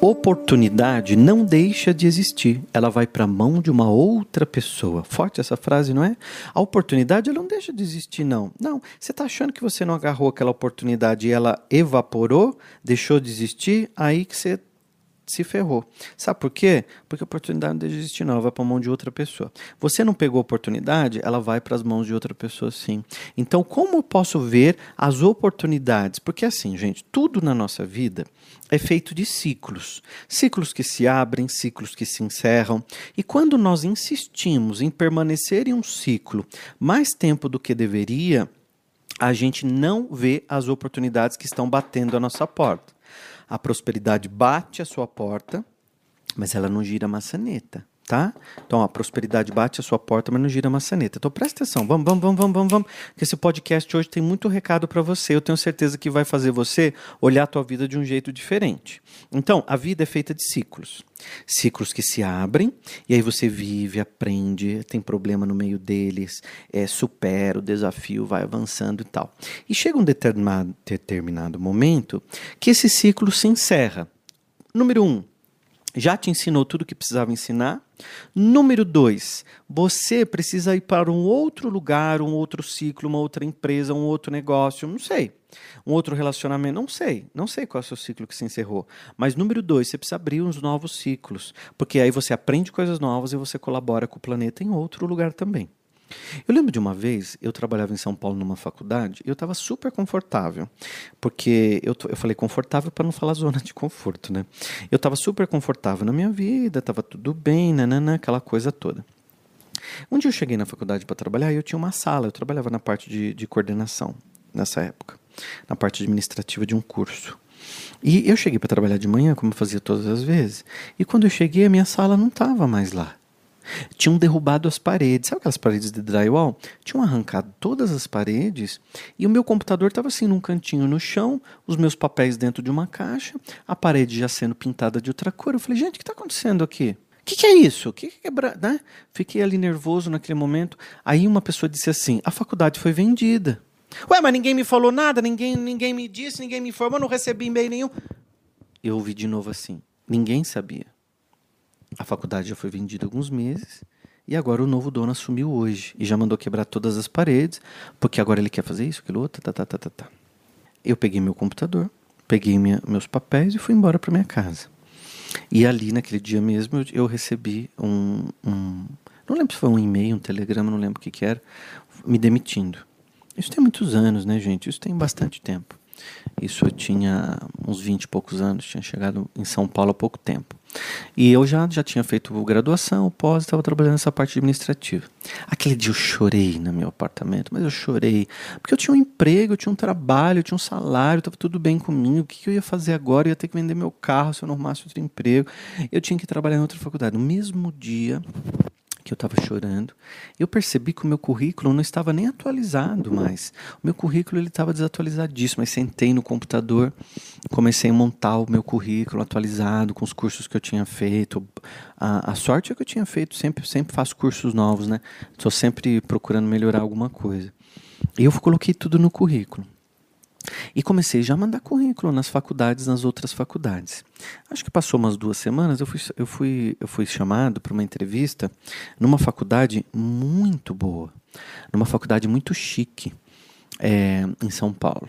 Oportunidade não deixa de existir, ela vai para a mão de uma outra pessoa. Forte essa frase, não é? A oportunidade ela não deixa de existir, não. Não, você está achando que você não agarrou aquela oportunidade e ela evaporou, deixou de existir, aí que você se ferrou. Sabe por quê? Porque a oportunidade não deixa de existir, não. Ela vai para a mão de outra pessoa. Você não pegou a oportunidade, ela vai para as mãos de outra pessoa, sim. Então, como eu posso ver as oportunidades? Porque, assim, gente, tudo na nossa vida é feito de ciclos. Ciclos que se abrem, ciclos que se encerram. E quando nós insistimos em permanecer em um ciclo mais tempo do que deveria, a gente não vê as oportunidades que estão batendo a nossa porta. A prosperidade bate a sua porta, mas ela não gira a maçaneta tá? Então, a prosperidade bate a sua porta, mas não gira a maçaneta. Então, presta atenção. Vamos, vamos, vamos, vamos, vamos, vamos. Porque esse podcast hoje tem muito recado para você. Eu tenho certeza que vai fazer você olhar a tua vida de um jeito diferente. Então, a vida é feita de ciclos. Ciclos que se abrem, e aí você vive, aprende, tem problema no meio deles, é, supera o desafio, vai avançando e tal. E chega um determinado, determinado momento que esse ciclo se encerra. Número um, já te ensinou tudo o que precisava ensinar. Número dois, você precisa ir para um outro lugar, um outro ciclo, uma outra empresa, um outro negócio, não sei. Um outro relacionamento, não sei. Não sei qual é o seu ciclo que se encerrou. Mas número dois, você precisa abrir uns novos ciclos. Porque aí você aprende coisas novas e você colabora com o planeta em outro lugar também. Eu lembro de uma vez, eu trabalhava em São Paulo numa faculdade e eu estava super confortável. Porque eu, eu falei confortável para não falar zona de conforto, né? Eu estava super confortável na minha vida, estava tudo bem, nanana, aquela coisa toda. Um dia eu cheguei na faculdade para trabalhar e eu tinha uma sala, eu trabalhava na parte de, de coordenação nessa época, na parte administrativa de um curso. E eu cheguei para trabalhar de manhã, como eu fazia todas as vezes, e quando eu cheguei, a minha sala não estava mais lá. Tinham derrubado as paredes, sabe aquelas paredes de drywall? Tinham arrancado todas as paredes e o meu computador estava assim num cantinho no chão, os meus papéis dentro de uma caixa, a parede já sendo pintada de outra cor. Eu falei, gente, o que está acontecendo aqui? O que, que, é isso? Que, que quebra... né? Fiquei ali nervoso naquele momento. Aí uma pessoa disse assim: a faculdade foi vendida. Ué, mas ninguém me falou nada, ninguém, ninguém me disse, ninguém me informou, não recebi e-mail nenhum. Eu ouvi de novo assim: ninguém sabia. A faculdade já foi vendida há alguns meses e agora o novo dono assumiu hoje e já mandou quebrar todas as paredes, porque agora ele quer fazer isso, aquilo outro, tá, tá, tá, tá, tá. Eu peguei meu computador, peguei minha, meus papéis e fui embora para minha casa. E ali, naquele dia mesmo, eu, eu recebi um, um, Não lembro se foi um e-mail, um telegrama, não lembro o que, que era, me demitindo. Isso tem muitos anos, né, gente? Isso tem bastante tempo. Isso eu tinha uns 20 e poucos anos, tinha chegado em São Paulo há pouco tempo. E eu já, já tinha feito graduação, pós, estava trabalhando nessa parte administrativa. Aquele dia eu chorei no meu apartamento, mas eu chorei porque eu tinha um emprego, eu tinha um trabalho, eu tinha um salário, estava tudo bem comigo. O que, eu ia fazer agora? Eu ia ter que vender meu carro se eu não arrumasse outro emprego. Eu tinha que trabalhar em outra faculdade. No mesmo dia, que eu estava chorando, eu percebi que o meu currículo não estava nem atualizado mais. O meu currículo ele estava desatualizadíssimo. Aí sentei no computador, comecei a montar o meu currículo atualizado com os cursos que eu tinha feito. A, a sorte é que eu tinha feito sempre, sempre faço cursos novos, né? Estou sempre procurando melhorar alguma coisa. E eu coloquei tudo no currículo. E comecei já a mandar currículo nas faculdades, nas outras faculdades. Acho que passou umas duas semanas, eu fui, eu fui, eu fui chamado para uma entrevista numa faculdade muito boa, numa faculdade muito chique, é, em São Paulo.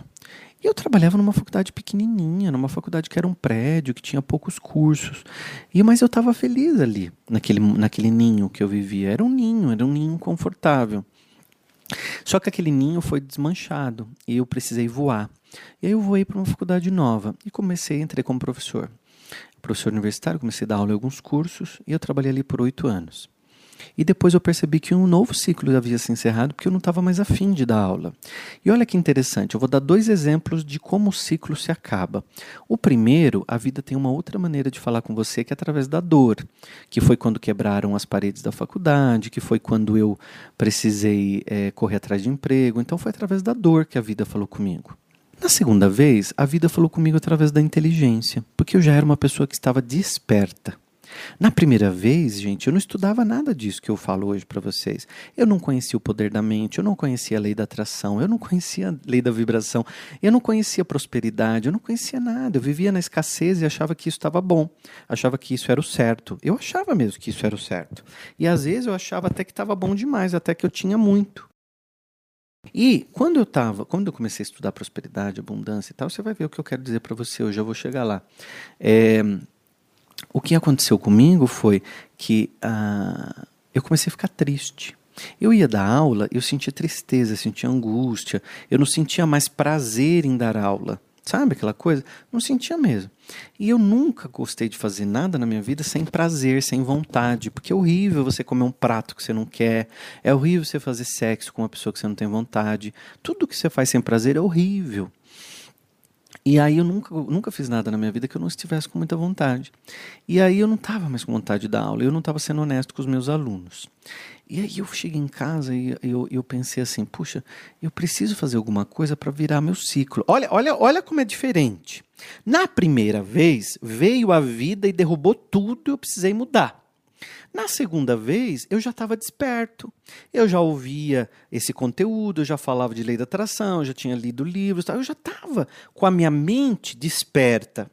E eu trabalhava numa faculdade pequenininha, numa faculdade que era um prédio, que tinha poucos cursos. E Mas eu estava feliz ali, naquele, naquele ninho que eu vivia. Era um ninho, era um ninho confortável. Só que aquele ninho foi desmanchado e eu precisei voar. E aí eu voei para uma faculdade nova e comecei, entrei como professor. Professor universitário, comecei a dar aula em alguns cursos e eu trabalhei ali por oito anos. E depois eu percebi que um novo ciclo havia se encerrado porque eu não estava mais afim de dar aula. E olha que interessante, eu vou dar dois exemplos de como o ciclo se acaba. O primeiro, a vida tem uma outra maneira de falar com você que é através da dor, que foi quando quebraram as paredes da faculdade, que foi quando eu precisei é, correr atrás de emprego. Então foi através da dor que a vida falou comigo. Na segunda vez, a vida falou comigo através da inteligência, porque eu já era uma pessoa que estava desperta. Na primeira vez, gente, eu não estudava nada disso que eu falo hoje para vocês. Eu não conhecia o poder da mente, eu não conhecia a lei da atração, eu não conhecia a lei da vibração, eu não conhecia a prosperidade, eu não conhecia nada. Eu vivia na escassez e achava que isso estava bom, achava que isso era o certo. Eu achava mesmo que isso era o certo. E às vezes eu achava até que estava bom demais, até que eu tinha muito. E quando eu tava, quando eu comecei a estudar prosperidade, abundância e tal, você vai ver o que eu quero dizer para você. Eu já vou chegar lá. É, o que aconteceu comigo foi que ah, eu comecei a ficar triste. Eu ia dar aula, eu sentia tristeza, sentia angústia, eu não sentia mais prazer em dar aula. Sabe aquela coisa? Não sentia mesmo. E eu nunca gostei de fazer nada na minha vida sem prazer, sem vontade, porque é horrível você comer um prato que você não quer, é horrível você fazer sexo com uma pessoa que você não tem vontade. Tudo que você faz sem prazer é horrível. E aí eu nunca, nunca fiz nada na minha vida que eu não estivesse com muita vontade. E aí eu não estava mais com vontade de dar aula, eu não estava sendo honesto com os meus alunos. E aí eu cheguei em casa e eu, eu pensei assim, puxa, eu preciso fazer alguma coisa para virar meu ciclo. Olha, olha, olha como é diferente. Na primeira vez, veio a vida e derrubou tudo e eu precisei mudar. Na segunda vez, eu já estava desperto. Eu já ouvia esse conteúdo, eu já falava de lei da atração, eu já tinha lido livros, eu já estava com a minha mente desperta.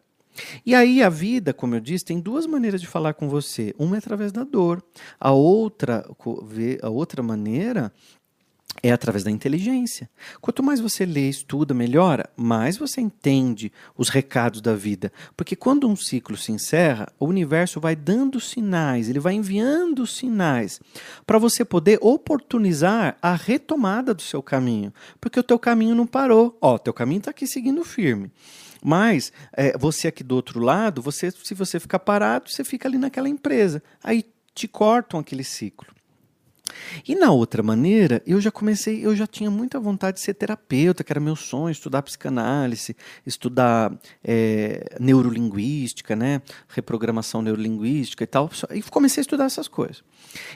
E aí a vida, como eu disse, tem duas maneiras de falar com você. Uma é através da dor, a outra, a outra maneira é através da inteligência. Quanto mais você lê, estuda, melhora, mais você entende os recados da vida. Porque quando um ciclo se encerra, o universo vai dando sinais, ele vai enviando sinais para você poder oportunizar a retomada do seu caminho. Porque o teu caminho não parou. Ó, teu caminho está aqui seguindo firme. Mas é, você aqui do outro lado, você, se você ficar parado, você fica ali naquela empresa. Aí te cortam aquele ciclo. E na outra maneira, eu já comecei, eu já tinha muita vontade de ser terapeuta, que era meu sonho, estudar psicanálise, estudar é, neurolinguística, né, reprogramação neurolinguística e tal, e comecei a estudar essas coisas.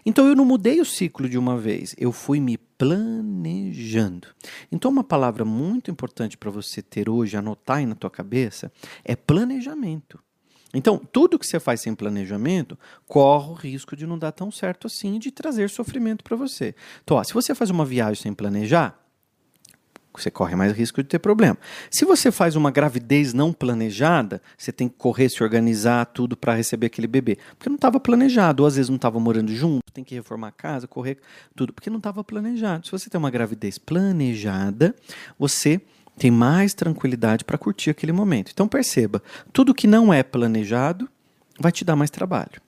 Então eu não mudei o ciclo de uma vez, eu fui me planejando. Então uma palavra muito importante para você ter hoje, anotar aí na tua cabeça, é planejamento. Então, tudo que você faz sem planejamento corre o risco de não dar tão certo assim e de trazer sofrimento para você. Então, ó, se você faz uma viagem sem planejar, você corre mais risco de ter problema. Se você faz uma gravidez não planejada, você tem que correr, se organizar tudo para receber aquele bebê. Porque não estava planejado, ou às vezes não estava morando junto, tem que reformar a casa, correr, tudo, porque não estava planejado. Se você tem uma gravidez planejada, você tem mais tranquilidade para curtir aquele momento. Então perceba, tudo que não é planejado vai te dar mais trabalho.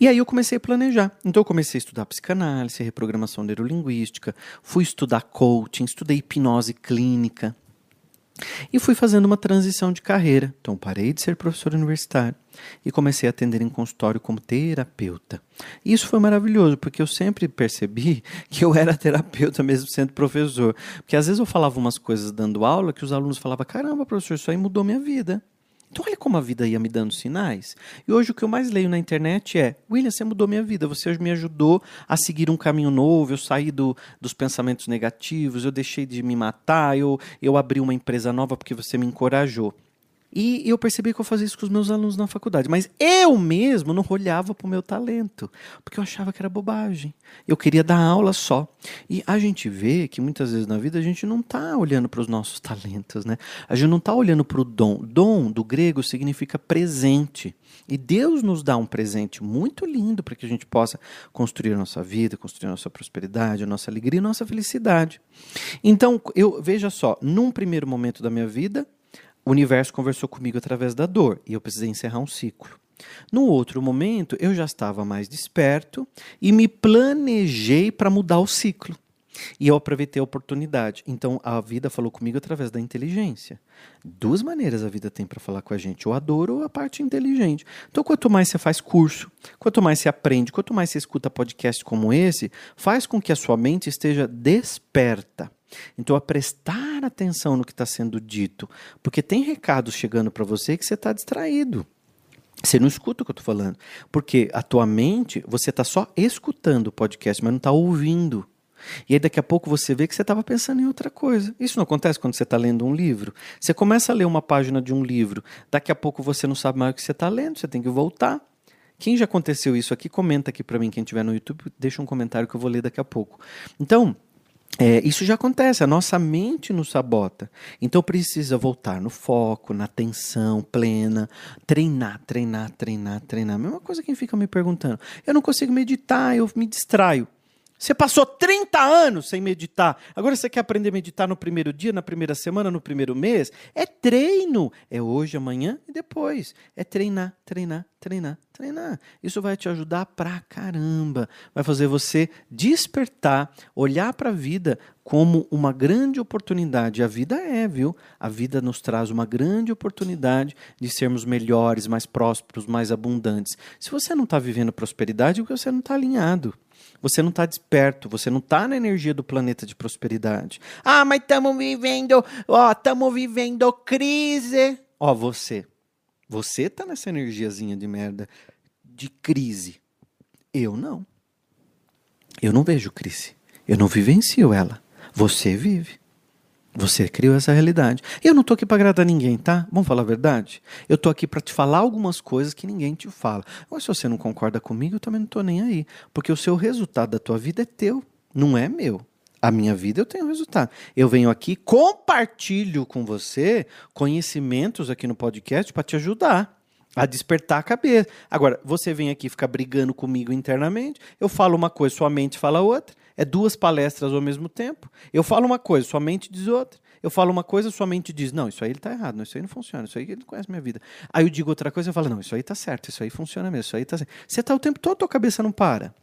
E aí eu comecei a planejar. Então eu comecei a estudar psicanálise, reprogramação neurolinguística, fui estudar coaching, estudei hipnose clínica, e fui fazendo uma transição de carreira. Então parei de ser professor universitário e comecei a atender em consultório como terapeuta. E isso foi maravilhoso, porque eu sempre percebi que eu era terapeuta mesmo sendo professor. Porque às vezes eu falava umas coisas dando aula que os alunos falavam: caramba, professor, isso aí mudou minha vida. Então, olha como a vida ia me dando sinais. E hoje o que eu mais leio na internet é: William, você mudou minha vida, você me ajudou a seguir um caminho novo, eu saí do, dos pensamentos negativos, eu deixei de me matar, eu, eu abri uma empresa nova porque você me encorajou. E eu percebi que eu fazia isso com os meus alunos na faculdade. Mas eu mesmo não olhava para o meu talento, porque eu achava que era bobagem. Eu queria dar aula só. E a gente vê que muitas vezes na vida a gente não está olhando para os nossos talentos, né? A gente não está olhando para o dom. Dom, do grego, significa presente. E Deus nos dá um presente muito lindo para que a gente possa construir a nossa vida, construir a nossa prosperidade, a nossa alegria a nossa felicidade. Então, eu veja só, num primeiro momento da minha vida, o universo conversou comigo através da dor e eu precisei encerrar um ciclo. No outro momento, eu já estava mais desperto e me planejei para mudar o ciclo. E eu aproveitei a oportunidade. Então a vida falou comigo através da inteligência. Duas maneiras a vida tem para falar com a gente, ou a dor ou a parte inteligente. Então quanto mais você faz curso, quanto mais você aprende, quanto mais você escuta podcast como esse, faz com que a sua mente esteja desperta. Então, a prestar atenção no que está sendo dito, porque tem recados chegando para você que você está distraído. Você não escuta o que eu estou falando. Porque a tua mente, você está só escutando o podcast, mas não está ouvindo. E aí daqui a pouco você vê que você estava pensando em outra coisa. Isso não acontece quando você está lendo um livro? Você começa a ler uma página de um livro, daqui a pouco você não sabe mais o que você está lendo, você tem que voltar. Quem já aconteceu isso aqui, comenta aqui para mim. Quem estiver no YouTube, deixa um comentário que eu vou ler daqui a pouco. Então, é, isso já acontece, a nossa mente nos sabota. Então precisa voltar no foco, na atenção plena, treinar, treinar, treinar, treinar. Mesma coisa quem fica me perguntando. Eu não consigo meditar, eu me distraio. Você passou 30 anos sem meditar. Agora você quer aprender a meditar no primeiro dia, na primeira semana, no primeiro mês? É treino. É hoje, amanhã e depois. É treinar, treinar, treinar, treinar. Isso vai te ajudar pra caramba. Vai fazer você despertar, olhar para a vida como uma grande oportunidade. A vida é, viu? A vida nos traz uma grande oportunidade de sermos melhores, mais prósperos, mais abundantes. Se você não está vivendo prosperidade, é porque você não está alinhado. Você não está desperto, você não está na energia do planeta de prosperidade. Ah, mas estamos vivendo, ó, estamos vivendo crise. Ó, você. Você está nessa energiazinha de merda de crise. Eu não. Eu não vejo crise. Eu não vivencio ela. Você vive. Você criou essa realidade. Eu não tô aqui para agradar ninguém, tá? Vamos falar a verdade? Eu tô aqui para te falar algumas coisas que ninguém te fala. Mas se você não concorda comigo, eu também não tô nem aí, porque o seu resultado da tua vida é teu, não é meu. A minha vida eu tenho resultado. Eu venho aqui, compartilho com você conhecimentos aqui no podcast para te ajudar a despertar a cabeça. Agora, você vem aqui ficar brigando comigo internamente, eu falo uma coisa, sua mente fala outra. É duas palestras ao mesmo tempo. Eu falo uma coisa, sua mente diz outra. Eu falo uma coisa, sua mente diz, não, isso aí ele está errado, não, isso aí não funciona, isso aí ele não conhece minha vida. Aí eu digo outra coisa, eu falo, não, isso aí está certo, isso aí funciona mesmo, isso aí está certo. Você está o tempo todo, tua cabeça não para.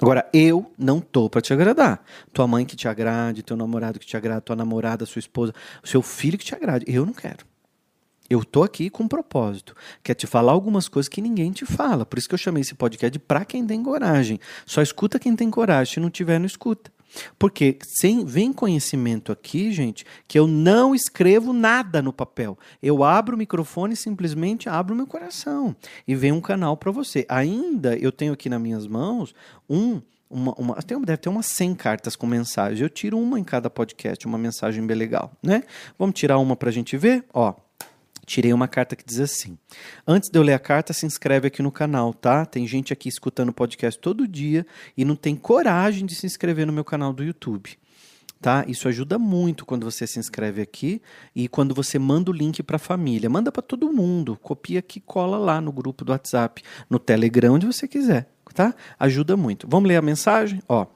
Agora, eu não tô para te agradar. Tua mãe que te agrade, teu namorado que te agrade, tua namorada, sua esposa, seu filho que te agrade. Eu não quero. Eu tô aqui com um propósito, que é te falar algumas coisas que ninguém te fala. Por isso que eu chamei esse podcast de pra quem tem coragem. Só escuta quem tem coragem, se não tiver, não escuta. Porque sem, vem conhecimento aqui, gente, que eu não escrevo nada no papel. Eu abro o microfone e simplesmente abro meu coração. E vem um canal para você. Ainda eu tenho aqui nas minhas mãos um uma, uma, deve ter umas 100 cartas com mensagem. Eu tiro uma em cada podcast, uma mensagem bem legal, né? Vamos tirar uma para a gente ver? Ó, tirei uma carta que diz assim: Antes de eu ler a carta, se inscreve aqui no canal, tá? Tem gente aqui escutando o podcast todo dia e não tem coragem de se inscrever no meu canal do YouTube. Tá? Isso ajuda muito quando você se inscreve aqui e quando você manda o link para a família. Manda para todo mundo, copia aqui, cola lá no grupo do WhatsApp, no Telegram, onde você quiser, tá? Ajuda muito. Vamos ler a mensagem? Ó,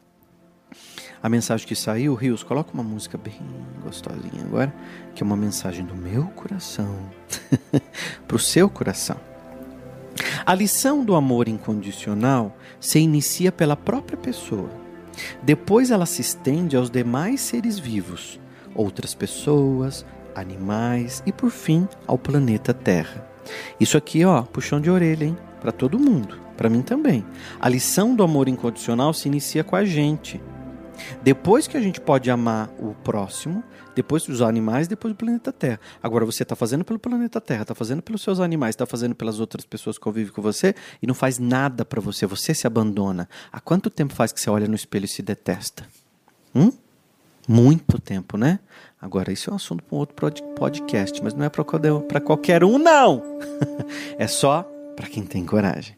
a mensagem que saiu, Rios, coloca uma música bem gostosinha agora, que é uma mensagem do meu coração para o seu coração. A lição do amor incondicional se inicia pela própria pessoa. Depois ela se estende aos demais seres vivos, outras pessoas, animais e por fim ao planeta Terra. Isso aqui, ó, puxão de orelha, hein? Para todo mundo, para mim também. A lição do amor incondicional se inicia com a gente depois que a gente pode amar o próximo, depois dos animais, depois do planeta Terra. Agora você está fazendo pelo planeta Terra, está fazendo pelos seus animais, está fazendo pelas outras pessoas que convivem com você e não faz nada para você. Você se abandona. Há quanto tempo faz que você olha no espelho e se detesta? Hum? Muito tempo, né? Agora, isso é um assunto para um outro podcast, mas não é para qualquer um, não. é só para quem tem coragem.